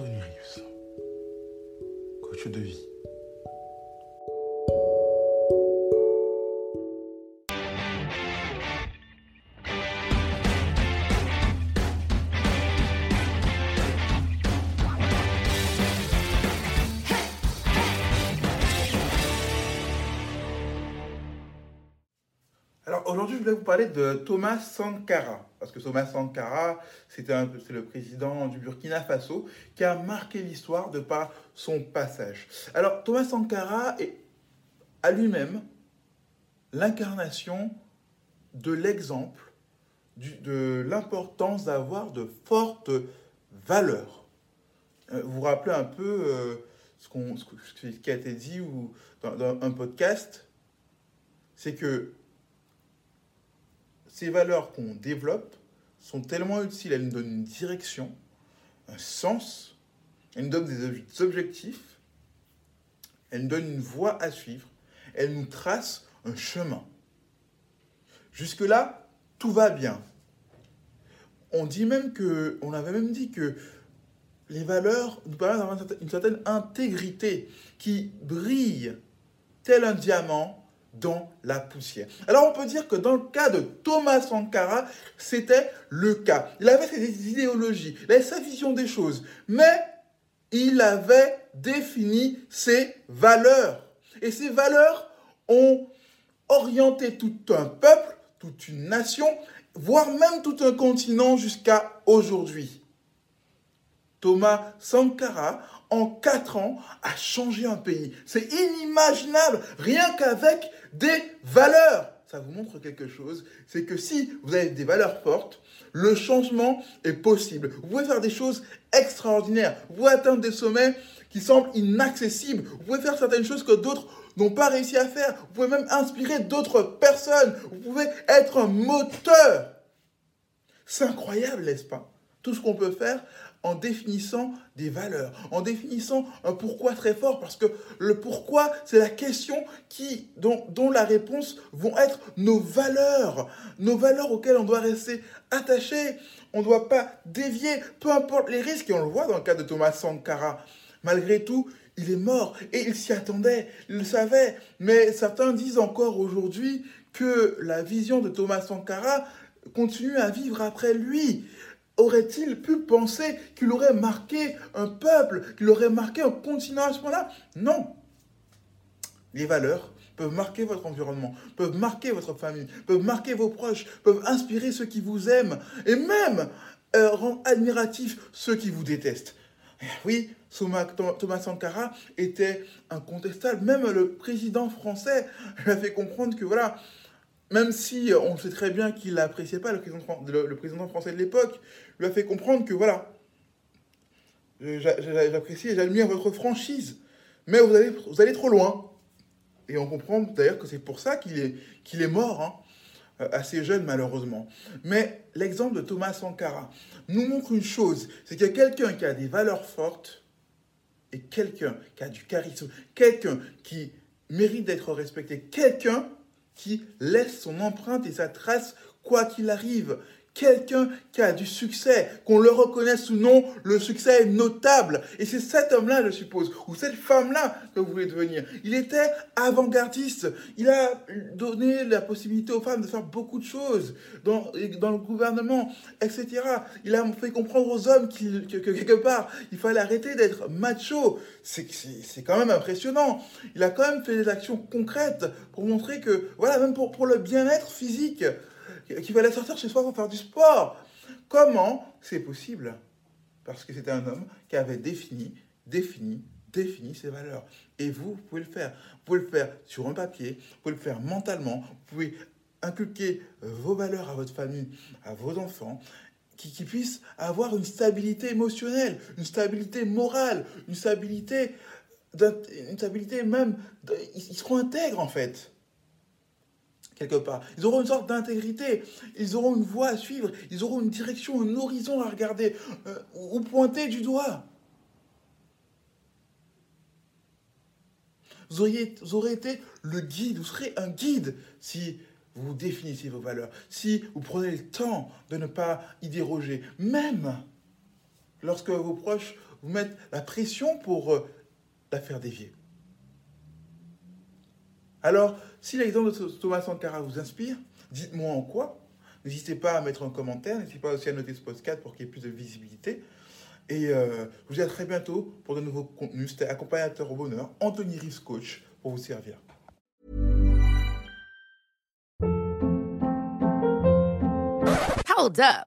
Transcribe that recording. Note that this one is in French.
Anthony Rius, coach de vie. Je voulais vous parler de Thomas Sankara. Parce que Thomas Sankara, c'est le président du Burkina Faso qui a marqué l'histoire de par son passage. Alors Thomas Sankara est à lui-même l'incarnation de l'exemple de l'importance d'avoir de fortes valeurs. Euh, Vous vous rappelez un peu euh, ce, ce qui a été dit ou dans un podcast, c'est que ces valeurs qu'on développe sont tellement utiles, elles nous donnent une direction, un sens, elles nous donnent des ob- objectifs, elles nous donnent une voie à suivre, elles nous tracent un chemin. Jusque-là, tout va bien. On dit même que, on avait même dit que les valeurs nous permettent d'avoir une certaine intégrité qui brille tel un diamant dans la poussière. Alors on peut dire que dans le cas de Thomas Sankara, c'était le cas. Il avait ses idéologies, il avait sa vision des choses, mais il avait défini ses valeurs. Et ces valeurs ont orienté tout un peuple, toute une nation, voire même tout un continent jusqu'à aujourd'hui. Thomas Sankara, en quatre ans, a changé un pays. C'est inimaginable, rien qu'avec des valeurs. Ça vous montre quelque chose, c'est que si vous avez des valeurs fortes, le changement est possible. Vous pouvez faire des choses extraordinaires. Vous pouvez atteindre des sommets qui semblent inaccessibles. Vous pouvez faire certaines choses que d'autres n'ont pas réussi à faire. Vous pouvez même inspirer d'autres personnes. Vous pouvez être un moteur. C'est incroyable, n'est-ce pas? Tout ce qu'on peut faire en définissant des valeurs, en définissant un pourquoi très fort, parce que le pourquoi, c'est la question qui, dont, dont la réponse vont être nos valeurs, nos valeurs auxquelles on doit rester attaché, on ne doit pas dévier, peu importe les risques, et on le voit dans le cas de Thomas Sankara. Malgré tout, il est mort, et il s'y attendait, il le savait, mais certains disent encore aujourd'hui que la vision de Thomas Sankara continue à vivre après lui. Aurait-il pu penser qu'il aurait marqué un peuple, qu'il aurait marqué un continent à ce moment-là Non. Les valeurs peuvent marquer votre environnement, peuvent marquer votre famille, peuvent marquer vos proches, peuvent inspirer ceux qui vous aiment et même euh, rendre admiratifs ceux qui vous détestent. Oui, Thomas, Thomas Sankara était incontestable. Même le président français lui a fait comprendre que voilà, même si on sait très bien qu'il n'appréciait pas le président, français de l'époque, lui a fait comprendre que voilà, j'a- j'a- j'apprécie et j'admire votre franchise, mais vous allez, vous allez trop loin. Et on comprend d'ailleurs que c'est pour ça qu'il est, qu'il est mort, hein, euh, assez jeune malheureusement. Mais l'exemple de Thomas Sankara nous montre une chose, c'est qu'il y a quelqu'un qui a des valeurs fortes et quelqu'un qui a du charisme, quelqu'un qui mérite d'être respecté, quelqu'un qui laisse son empreinte et sa trace quoi qu'il arrive, quelqu'un qui a du succès, qu'on le reconnaisse ou non, le succès est notable. Et c'est cet homme-là, je suppose, ou cette femme-là que vous voulez devenir. Il était avant-gardiste. Il a donné la possibilité aux femmes de faire beaucoup de choses dans, le gouvernement, etc. Il a fait comprendre aux hommes que, que quelque part, il fallait arrêter d'être macho. C'est quand même impressionnant. Il a quand même fait des actions concrètes pour montrer que, voilà, même pour le bien-être physique, qu'il fallait sortir chez soi pour faire du sport. Comment c'est possible? Parce que c'était un homme qui avait défini, défini, défini ses valeurs. Et vous, vous pouvez le faire. Vous pouvez le faire sur un papier, vous pouvez le faire mentalement, vous pouvez inculquer vos valeurs à votre famille, à vos enfants, qui, qui puissent avoir une stabilité émotionnelle, une stabilité morale, une stabilité, une stabilité même, ils seront intègres en fait quelque part. Ils auront une sorte d'intégrité, ils auront une voie à suivre, ils auront une direction, un horizon à regarder, euh, ou pointer du doigt. Vous, auriez, vous aurez été le guide, vous serez un guide si vous définissez vos valeurs, si vous prenez le temps de ne pas y déroger, même lorsque vos proches vous mettent la pression pour euh, la faire dévier. Alors, si l'exemple de Thomas Sankara vous inspire, dites-moi en quoi. N'hésitez pas à mettre un commentaire, n'hésitez pas aussi à noter ce podcast pour qu'il y ait plus de visibilité. Et euh, je vous dis à très bientôt pour de nouveaux contenus. C'était accompagnateur au bonheur, Anthony Rives Coach, pour vous servir. Hold up.